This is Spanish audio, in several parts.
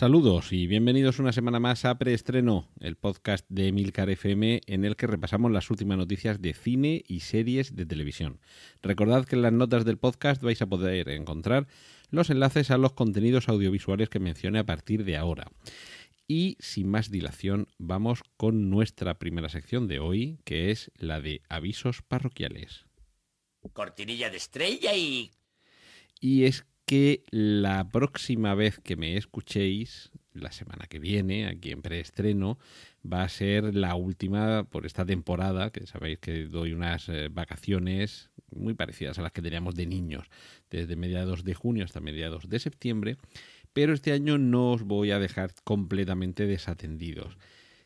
Saludos y bienvenidos una semana más a Preestreno, el podcast de Emilcar FM en el que repasamos las últimas noticias de cine y series de televisión. Recordad que en las notas del podcast vais a poder encontrar los enlaces a los contenidos audiovisuales que mencione a partir de ahora. Y sin más dilación, vamos con nuestra primera sección de hoy, que es la de avisos parroquiales. Cortinilla de estrella y... Y es que la próxima vez que me escuchéis, la semana que viene, aquí en preestreno, va a ser la última por esta temporada, que sabéis que doy unas eh, vacaciones muy parecidas a las que teníamos de niños, desde mediados de junio hasta mediados de septiembre, pero este año no os voy a dejar completamente desatendidos.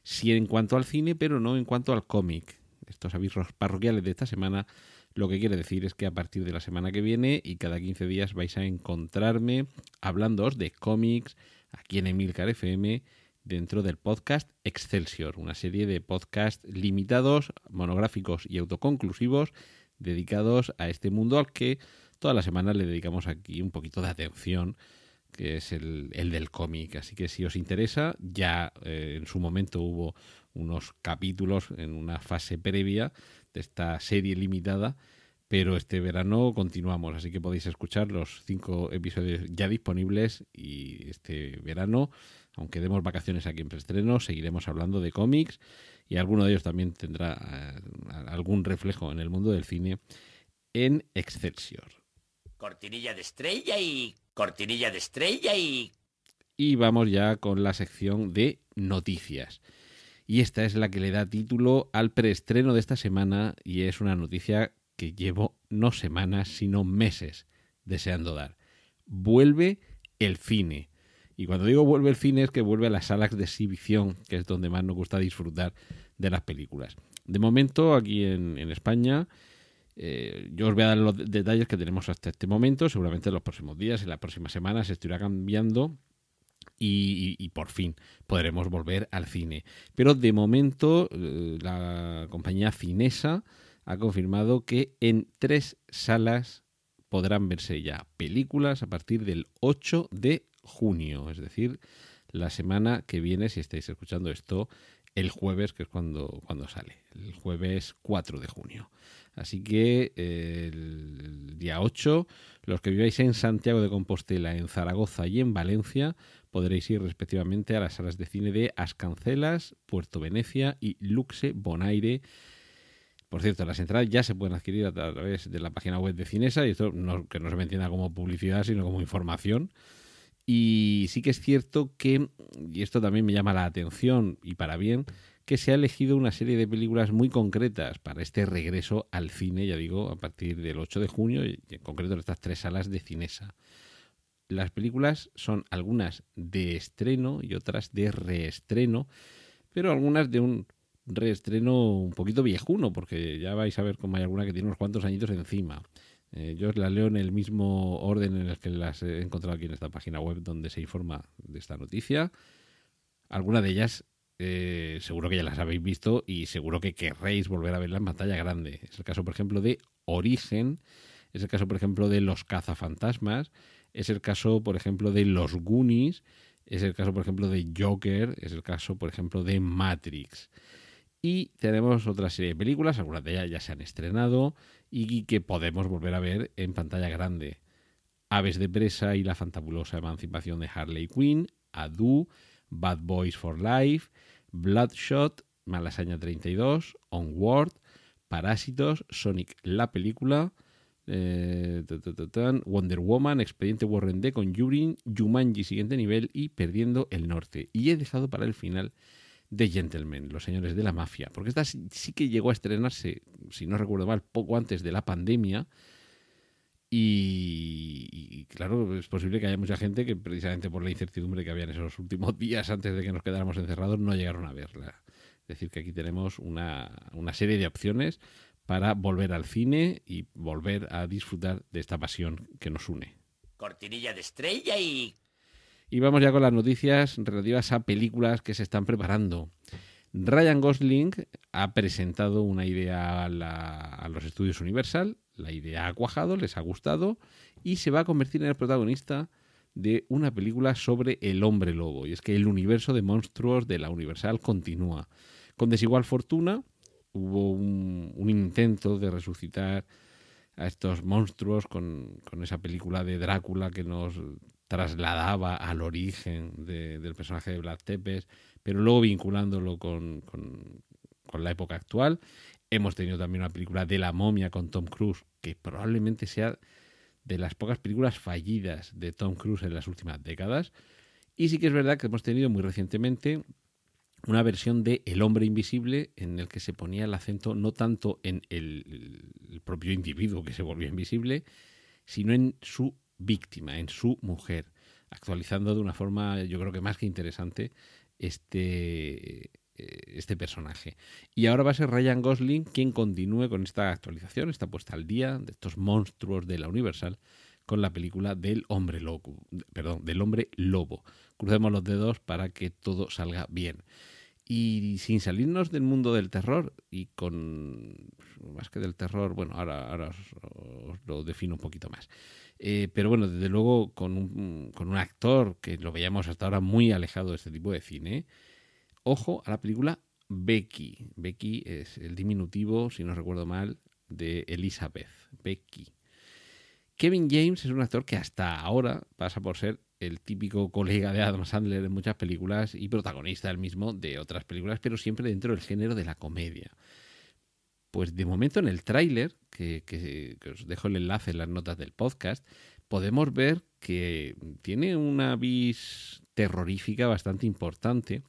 Sí en cuanto al cine, pero no en cuanto al cómic. Estos avisos parroquiales de esta semana lo que quiere decir es que a partir de la semana que viene y cada 15 días vais a encontrarme hablándoos de cómics aquí en Emilcar FM dentro del podcast Excelsior, una serie de podcasts limitados, monográficos y autoconclusivos dedicados a este mundo al que toda la semana le dedicamos aquí un poquito de atención que es el, el del cómic. Así que si os interesa, ya eh, en su momento hubo unos capítulos en una fase previa de esta serie limitada, pero este verano continuamos, así que podéis escuchar los cinco episodios ya disponibles y este verano, aunque demos vacaciones aquí en preestreno, seguiremos hablando de cómics y alguno de ellos también tendrá eh, algún reflejo en el mundo del cine en Excelsior. Cortinilla de estrella y... Cortinilla de estrella y... Y vamos ya con la sección de noticias. Y esta es la que le da título al preestreno de esta semana y es una noticia que llevo no semanas, sino meses deseando dar. Vuelve el cine. Y cuando digo vuelve el cine es que vuelve a las salas de exhibición, que es donde más nos gusta disfrutar de las películas. De momento, aquí en, en España, eh, yo os voy a dar los detalles que tenemos hasta este momento. Seguramente en los próximos días, en las próximas semanas, se estará cambiando y, por fin podremos volver al cine. Pero de momento eh, la compañía finesa ha confirmado que en tres salas podrán verse ya películas a partir del 8 de junio, es decir, la semana que viene, si estáis escuchando esto, el jueves, que es cuando, cuando sale, el jueves 4 de junio. Así que eh, el día 8, los que viváis en Santiago de Compostela, en Zaragoza y en Valencia, podréis ir respectivamente a las salas de cine de Ascancelas, Puerto Venecia y Luxe Bonaire. Por cierto, las entradas ya se pueden adquirir a través de la página web de Cinesa y esto no, que no se me entienda como publicidad, sino como información. Y sí que es cierto que, y esto también me llama la atención y para bien, que se ha elegido una serie de películas muy concretas para este regreso al cine, ya digo, a partir del 8 de junio, y en concreto en estas tres salas de Cinesa. Las películas son algunas de estreno y otras de reestreno, pero algunas de un reestreno un poquito viejuno, porque ya vais a ver cómo hay alguna que tiene unos cuantos añitos encima. Eh, yo las leo en el mismo orden en el que las he encontrado aquí en esta página web donde se informa de esta noticia. Algunas de ellas eh, seguro que ya las habéis visto y seguro que querréis volver a verla en pantalla grande. Es el caso, por ejemplo, de Origen, es el caso, por ejemplo, de Los cazafantasmas, es el caso, por ejemplo, de Los Goonies, es el caso, por ejemplo, de Joker, es el caso, por ejemplo, de Matrix. Y tenemos otra serie de películas, algunas de ellas ya se han estrenado y que podemos volver a ver en pantalla grande. Aves de presa y la fantabulosa emancipación de Harley Quinn, Adu, Bad Boys for Life, Bloodshot, Malasaña 32, Onward, Parásitos, Sonic la película, eh, Wonder Woman, Expediente Warren D con Yurin, Jumanji siguiente nivel y Perdiendo el Norte. Y he dejado para el final de Gentlemen, Los Señores de la Mafia, porque esta sí que llegó a estrenarse, si no recuerdo mal, poco antes de la pandemia. Y, claro, es posible que haya mucha gente que precisamente por la incertidumbre que había en esos últimos días antes de que nos quedáramos encerrados no llegaron a verla. Es decir, que aquí tenemos una, una serie de opciones para volver al cine y volver a disfrutar de esta pasión que nos une. Cortinilla de estrella y... Y vamos ya con las noticias relativas a películas que se están preparando. Ryan Gosling ha presentado una idea a, la- a los estudios Universal, la idea ha cuajado, les ha gustado y se va a convertir en el protagonista de una película sobre el hombre lobo. Y es que el universo de monstruos de la Universal continúa. Con desigual fortuna hubo un, un intento de resucitar a estos monstruos con, con esa película de Drácula que nos trasladaba al origen de- del personaje de Vlad Tepes, pero luego vinculándolo con, con- con la época actual. Hemos tenido también una película de la momia con Tom Cruise, que probablemente sea de las pocas películas fallidas de Tom Cruise en las últimas décadas. Y sí que es verdad que hemos tenido muy recientemente una versión de El hombre invisible en el que se ponía el acento no tanto en el, propio individuo que se volvió invisible, sino en su víctima, en su mujer, actualizando de una forma yo creo que más que interesante este, eh, este personaje. Y ahora va a ser Ryan Gosling quien continúe con esta actualización, esta puesta al día de estos monstruos de la Universal con la película del hombre lobo, perdón, del hombre lobo. Crucemos los dedos para que todo salga bien. Y sin salirnos del mundo del terror y con más que del terror, bueno, ahora, ahora os, os lo defino un poquito más. Eh, pero bueno, desde luego con un, con un actor que lo veíamos hasta ahora muy alejado de este tipo de cine. Ojo a la película Becky. Becky es el diminutivo, si no recuerdo mal, de Elizabeth. Becky. Kevin James es un actor que hasta ahora pasa por ser el típico colega de Adam Sandler en muchas películas y protagonista del mismo de otras películas, pero siempre dentro del género de la comedia. Pues de momento en el tráiler, que, que- que os dejo el enlace en las notas del podcast, podemos ver que tiene una vis terrorífica bastante importante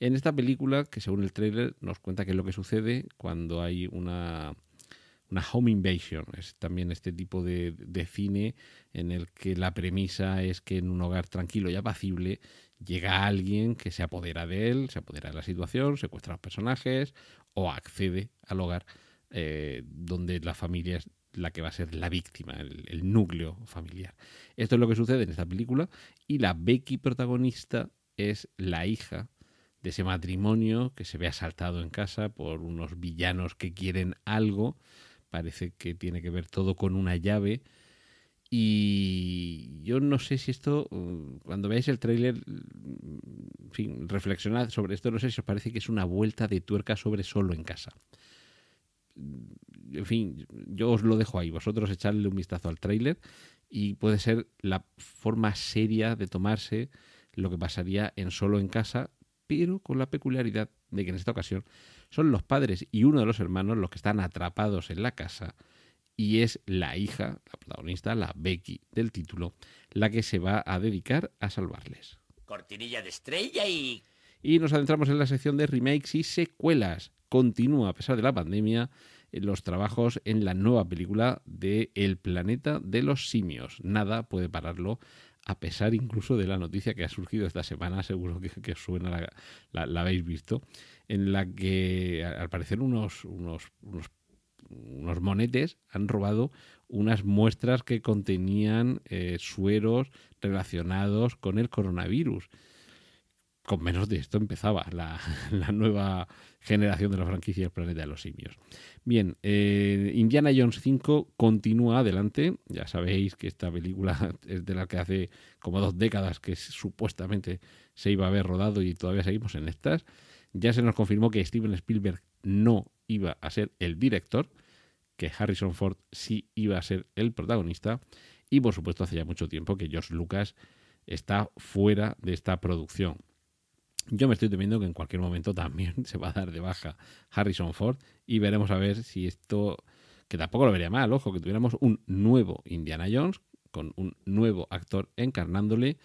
en esta película que según el tráiler nos cuenta qué es lo que sucede cuando hay una, una home invasion. Es también este tipo de, de cine en el que la premisa es que en un hogar tranquilo y apacible llega alguien que se apodera de él, se apodera de la situación, secuestra a los personajes o accede al hogar eh, donde la familia es la que va a ser la víctima, el, el núcleo familiar. Esto es lo que sucede en esta película y la Becky protagonista es la hija de ese matrimonio que se ve asaltado en casa por unos villanos que quieren algo. Parece que tiene que ver todo con una llave. Y yo no sé si esto, uh, cuando veáis el tráiler, en fin, reflexionad sobre esto, no sé si os parece que es una vuelta de tuerca sobre solo en casa. En fin, yo os lo dejo ahí, vosotros echadle un vistazo al tráiler y puede ser la forma seria de tomarse lo que pasaría en solo en casa, pero con la peculiaridad de que en esta ocasión son los padres y uno de los hermanos los que están atrapados en la casa y es la hija, la protagonista, la Becky del título, la que se va a dedicar a salvarles. Cortinilla de estrella y... Y nos adentramos en la sección de remakes y secuelas. Continúa, a pesar de la pandemia, eh, los trabajos en la nueva película de El planeta de los simios. Nada puede pararlo, a pesar incluso de la noticia que ha surgido esta semana, seguro que, suena, la, la- la habéis visto, en la que al parecer unos, unos, unos, unos monetes han robado unas muestras que contenían eh, sueros relacionados con el coronavirus con menos de esto empezaba la, nueva generación de la franquicia del planeta de los simios. Bien, eh, Indiana Jones 5 continúa adelante. Ya sabéis que esta película es de la que hace como dos décadas que supuestamente se iba a haber rodado y todavía seguimos en estas. Ya se nos confirmó que Steven Spielberg no iba a ser el director, que Harrison Ford sí iba a ser el protagonista. Y por supuesto hace ya mucho tiempo que George Lucas está fuera de esta producción. Yo me estoy temiendo que en cualquier momento también se va a dar de baja Harrison Ford y veremos a ver si esto, que tampoco lo vería mal, ojo, que tuviéramos un nuevo Indiana Jones con un nuevo actor encarnándole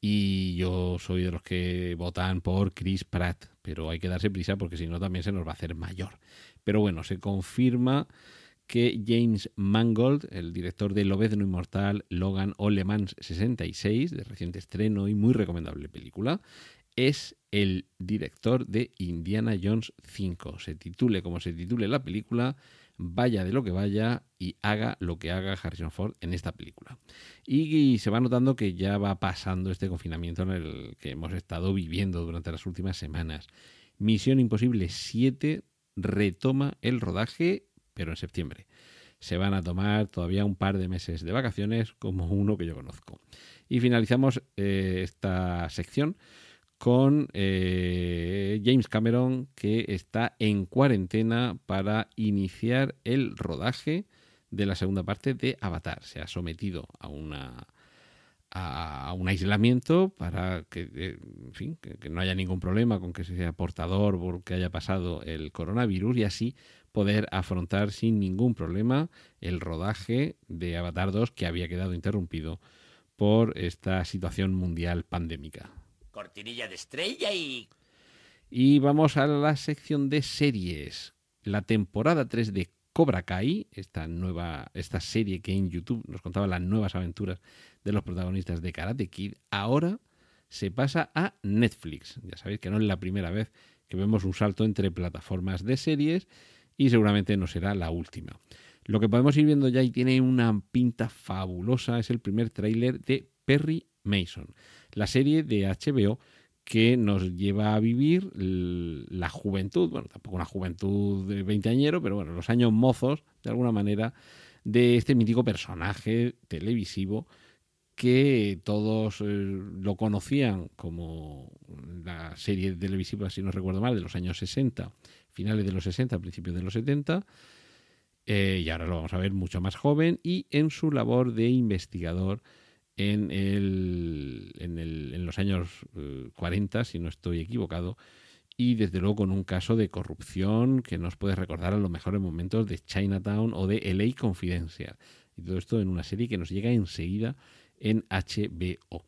y yo soy de los que votan por Chris Pratt, pero hay que darse prisa porque si no también se nos va a hacer mayor. Pero bueno, se confirma que James Mangold, el director de Lobezno Inmortal, Logan o Le Mans 66, de reciente estreno y muy recomendable película, es el director de Indiana Jones 5. Se titule como se titule la película, vaya de lo que vaya y haga lo que haga Harrison Ford en esta película. Y, se va notando que ya va pasando este confinamiento en el que hemos estado viviendo durante las últimas semanas. Misión Imposible 7 retoma el rodaje, pero en septiembre. Se van a tomar todavía un par de meses de vacaciones, como uno que yo conozco. Y finalizamos eh, esta sección con eh, James Cameron, que está en cuarentena para iniciar el rodaje de la segunda parte de Avatar. Se ha sometido a una a un aislamiento para que, eh, en fin, que, no haya ningún problema con que sea portador porque haya pasado el coronavirus y así poder afrontar sin ningún problema el rodaje de Avatar 2 que había quedado interrumpido por esta situación mundial pandémica cortinilla de estrella y... Y vamos a la sección de series. La temporada 3 de Cobra Kai, esta nueva esta serie que en YouTube nos contaba las nuevas aventuras de los protagonistas de Karate Kid, ahora se pasa a Netflix. Ya sabéis que no es la primera vez que vemos un salto entre plataformas de series y seguramente no será la última. Lo que podemos ir viendo ya y tiene una pinta fabulosa es el primer tráiler de Perry Mason la serie de HBO que nos lleva a vivir la juventud, bueno, tampoco una juventud de veinteañero, pero bueno, los años mozos, de alguna manera, de este mítico personaje televisivo que todos eh, lo conocían como la serie televisiva, si no recuerdo mal, de los años 60, finales de los 60, principios de los 70, eh, y ahora lo vamos a ver mucho más joven y en su labor de investigador en, el, en, el, en los años 40, eh, si no estoy equivocado, y desde luego con un caso de corrupción que nos puede recordar a los mejores momentos de Chinatown o de LA Confidencial. Y todo esto en una serie que nos llega enseguida en HBO.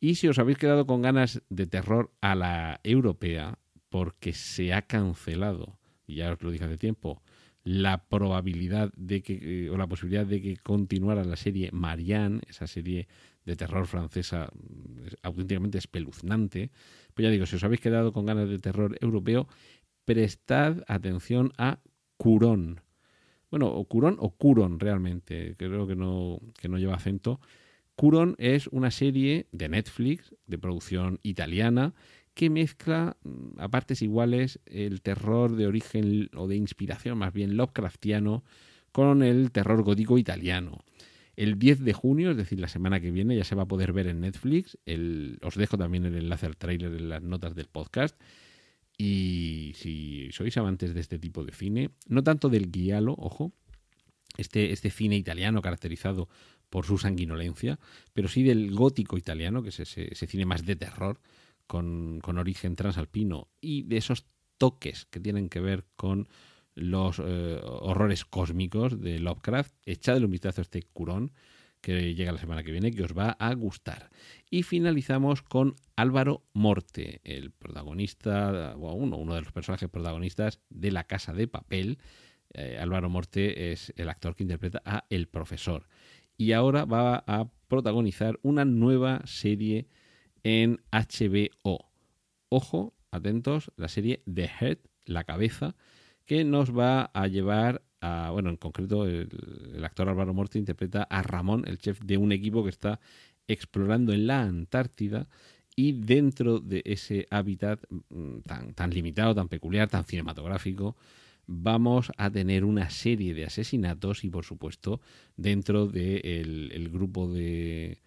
Y si os habéis quedado con ganas de terror a la europea, porque se ha cancelado, y ya os lo dije hace tiempo, la probabilidad de que, eh, o la posibilidad de que continuara la serie Marianne, esa serie de terror francesa mm, auténticamente espeluznante, pues ya digo, si os habéis quedado con ganas de terror europeo, prestad atención a Curón. Bueno, o Curón o Curon realmente, creo que no, que no lleva acento. Curon es una serie de Netflix, de producción italiana, que mezcla mm, a partes iguales el terror de origen o de inspiración más bien Lovecraftiano con el terror gótico italiano. El 10 de junio, es decir, la semana que viene, ya se va a poder ver en Netflix. os dejo también el enlace al tráiler en las notas del podcast. Y si sois amantes de este tipo de cine, no tanto del guialo, ojo, este, este cine italiano caracterizado por su sanguinolencia, pero sí del gótico italiano, que es ese cine más de terror, con, origen transalpino y de esos toques que tienen que ver con los eh, horrores cósmicos de Lovecraft, echadle un vistazo a este curón que llega la semana que viene, que os va a gustar. Y finalizamos con Álvaro Morte, el protagonista, o uno, uno de los personajes protagonistas de La Casa de Papel. Eh, Álvaro Morte es el actor que interpreta a El Profesor. Y ahora va a protagonizar una nueva serie en HBO. Ojo, atentos, la serie The Head, la cabeza, que nos va a llevar a, bueno, en concreto el, actor Álvaro Morte interpreta a Ramón, el chef de un equipo que está explorando en la Antártida y dentro de ese hábitat mm, tan, tan limitado, tan peculiar, tan cinematográfico, vamos a tener una serie de asesinatos y por supuesto dentro del el grupo de,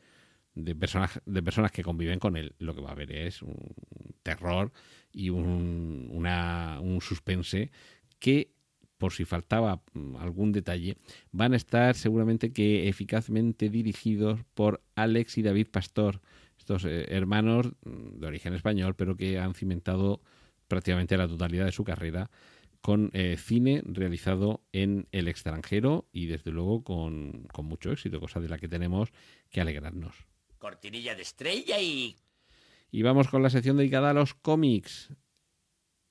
de personas, de personas que conviven con él, lo que va a haber es un terror y un, una, un suspense que, por si faltaba algún detalle, van a estar seguramente que eficazmente dirigidos por Alex y David Pastor, estos eh, hermanos de origen español, pero que han cimentado prácticamente la totalidad de su carrera con eh, cine realizado en el extranjero y desde luego con, con mucho éxito, cosa de la que tenemos que alegrarnos cortinilla de estrella y... Y vamos con la sección dedicada a los cómics.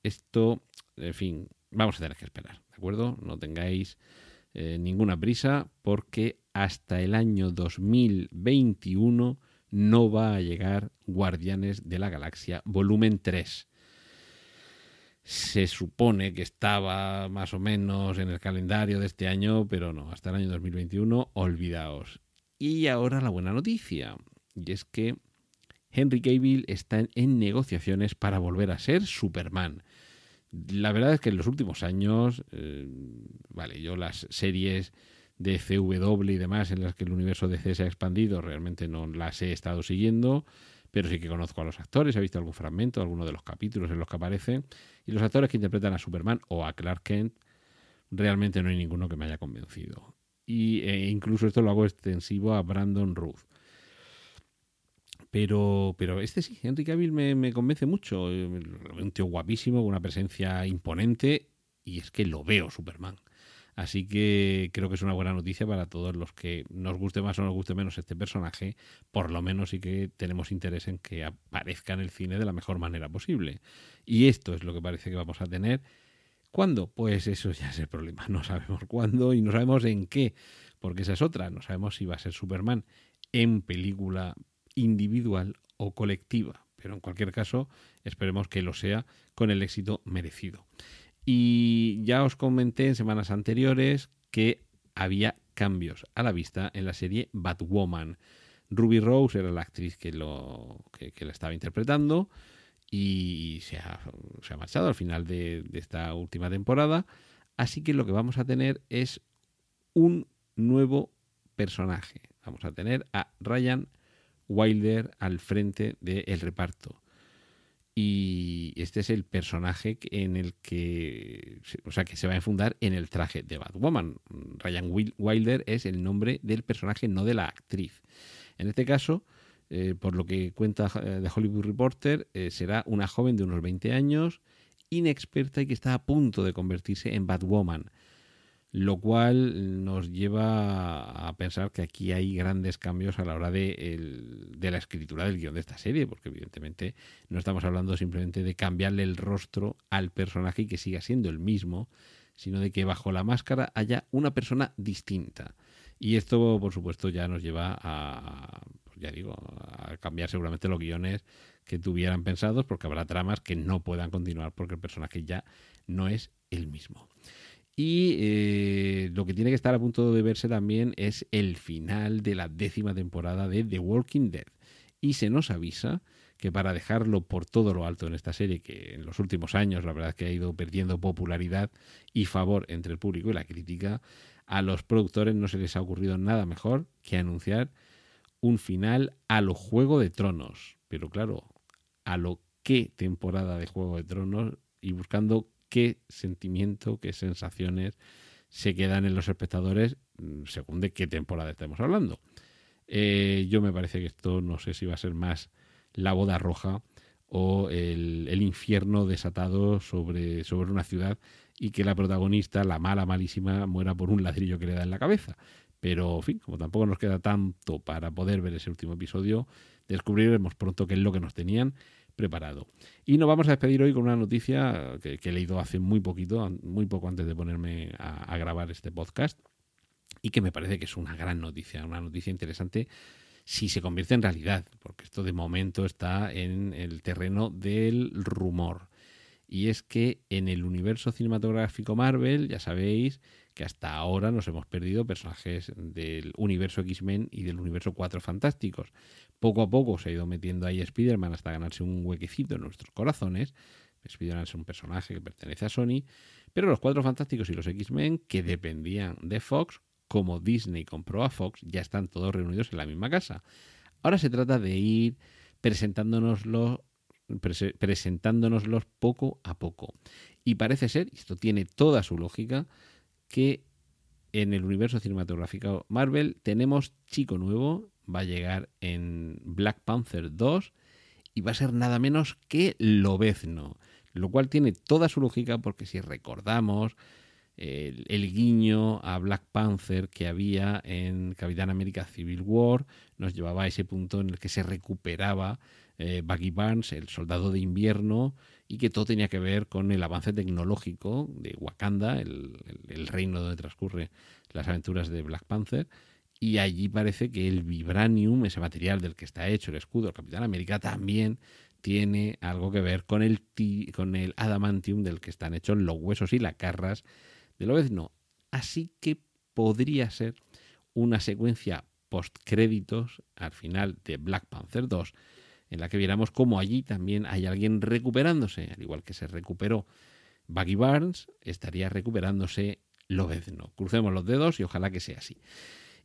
Esto, en fin, vamos a tener que esperar, ¿de acuerdo? No tengáis eh, ninguna prisa porque hasta el año 2021 no va a llegar Guardianes de la Galaxia volumen 3. se supone que estaba más o menos en el calendario de este año, pero no, hasta el año 2021, olvidaos. Y ahora la buena noticia, y es que Henry Cavill está en negociaciones para volver a ser Superman. La verdad es que en los últimos años, eh, vale, yo las series de CW y demás en las que el universo DC se ha expandido, realmente no las he estado siguiendo, pero sí que conozco a los actores, he visto algún fragmento, alguno de los capítulos en los que aparecen, y los actores que interpretan a Superman o a Clark Kent, realmente no hay ninguno que me haya convencido. Y e incluso esto lo hago extensivo a Brandon Ruth. Pero, pero este sí, Henry Cavill me, me convence mucho. Un tío guapísimo, con una presencia imponente, y es que lo veo Superman. Así que creo que es una buena noticia para todos los que nos guste más o nos guste menos este personaje. Por lo menos sí que tenemos interés en que aparezca en el cine de la mejor manera posible. Y esto es lo que parece que vamos a tener. ¿Cuándo? Pues eso ya es el problema. No sabemos cuándo y no sabemos en qué. Porque esa es otra. No sabemos si va a ser Superman en película individual o colectiva. Pero en cualquier caso, esperemos que lo sea con el éxito merecido. Y ya os comenté en semanas anteriores que había cambios a la vista en la serie Batwoman. Ruby Rose era la actriz que, lo, que, la estaba interpretando y se ha, marchado al final de, esta última temporada. Así que lo que vamos a tener es un nuevo personaje. Vamos a tener a Ryan Wilder al frente del reparto y este es el personaje en el que, o sea, que se va a enfundar en el traje de Batwoman. Ryan Wilder es el nombre del personaje, no de la actriz. En este caso, eh, por lo que cuenta The eh, Hollywood Reporter, eh, será una joven de unos 20 años, inexperta y que está a punto de convertirse en Batwoman lo cual nos lleva a pensar que aquí hay grandes cambios a la hora de, la escritura del guion de esta serie, porque evidentemente no estamos hablando simplemente de cambiarle el rostro al personaje y que siga siendo el mismo, sino de que bajo la máscara haya una persona distinta. Y esto, por supuesto, ya nos lleva a, pues ya digo, a cambiar seguramente los guiones que tuvieran pensados, porque habrá tramas que no puedan continuar porque el personaje ya no es el mismo. Y eh, lo que tiene que estar a punto de verse también es el final de la décima temporada de The Walking Dead. Y se nos avisa que para dejarlo por todo lo alto en esta serie, que en los últimos años la verdad que ha ido perdiendo popularidad y favor entre el público y la crítica, a los productores no se les ha ocurrido nada mejor que anunciar un final a lo Juego de Tronos. Pero claro, a lo qué temporada de Juego de Tronos y buscando qué sentimiento, qué sensaciones se quedan en los espectadores mm, según de qué temporada estemos hablando. Eh, yo me parece que esto no sé si va a ser más la boda roja o el, infierno desatado sobre, sobre una ciudad y que la protagonista, la mala, malísima, muera por un ladrillo que le da en la cabeza. Pero, en fin, como tampoco nos queda tanto para poder ver ese último episodio, descubriremos pronto qué es lo que nos tenían preparado. Y nos vamos a despedir hoy con una noticia que, he leído hace muy poquito, muy poco antes de ponerme a, grabar este podcast, y que me parece que es una gran noticia, una noticia interesante si se convierte en realidad, porque esto de momento está en el terreno del rumor. Y es que en el universo cinematográfico Marvel, ya sabéis que hasta ahora nos hemos perdido personajes del universo X-Men y del universo Cuatro Fantásticos. Poco a poco se ha ido metiendo ahí Spider-Man hasta ganarse un huequecito en nuestros corazones. Spider-Man es un personaje que pertenece a Sony, pero los Cuatro Fantásticos y los X-Men, que dependían de Fox, como Disney compró a Fox, ya están todos reunidos en la misma casa. Ahora se trata de ir presentándonoslos, presentándonoslos poco a poco. Y parece ser, y esto tiene toda su lógica, que en el universo cinematográfico Marvel tenemos chico nuevo, va a llegar en Black Panther 2 y va a ser nada menos que Lobezno, lo cual tiene toda su lógica porque si recordamos el, guiño a Black Panther que había en Capitán América Civil War nos llevaba a ese punto en el que se recuperaba eh, Barnes, el soldado de invierno, y que todo tenía que ver con el avance tecnológico de Wakanda, el, reino donde transcurre las aventuras de Black Panther, y allí parece que el vibranium, ese material del que está hecho el escudo del Capitán América, también tiene algo que ver con el, con el adamantium del que están hechos los huesos y las carras de Lobezno. Así que podría ser una secuencia post-créditos al final de Black Panther 2, en la que viéramos cómo allí también hay alguien recuperándose, al igual que se recuperó Buggy Barnes, estaría recuperándose Lobezno. Crucemos los dedos y ojalá que sea así.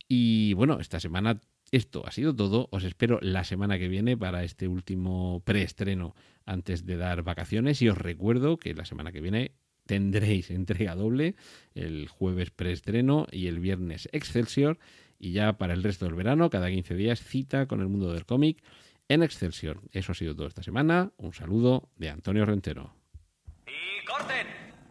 Y bueno, esta semana esto ha sido todo. Os espero la semana que viene para este último preestreno antes de dar vacaciones. Y os recuerdo que la semana que viene tendréis entrega doble, el jueves preestreno y el viernes Excelsior. Y ya para el resto del verano, cada 15 días, cita con el mundo del cómic en Excelsior. Eso ha sido todo esta semana. Un saludo de Antonio Rentero. ¡Y corten!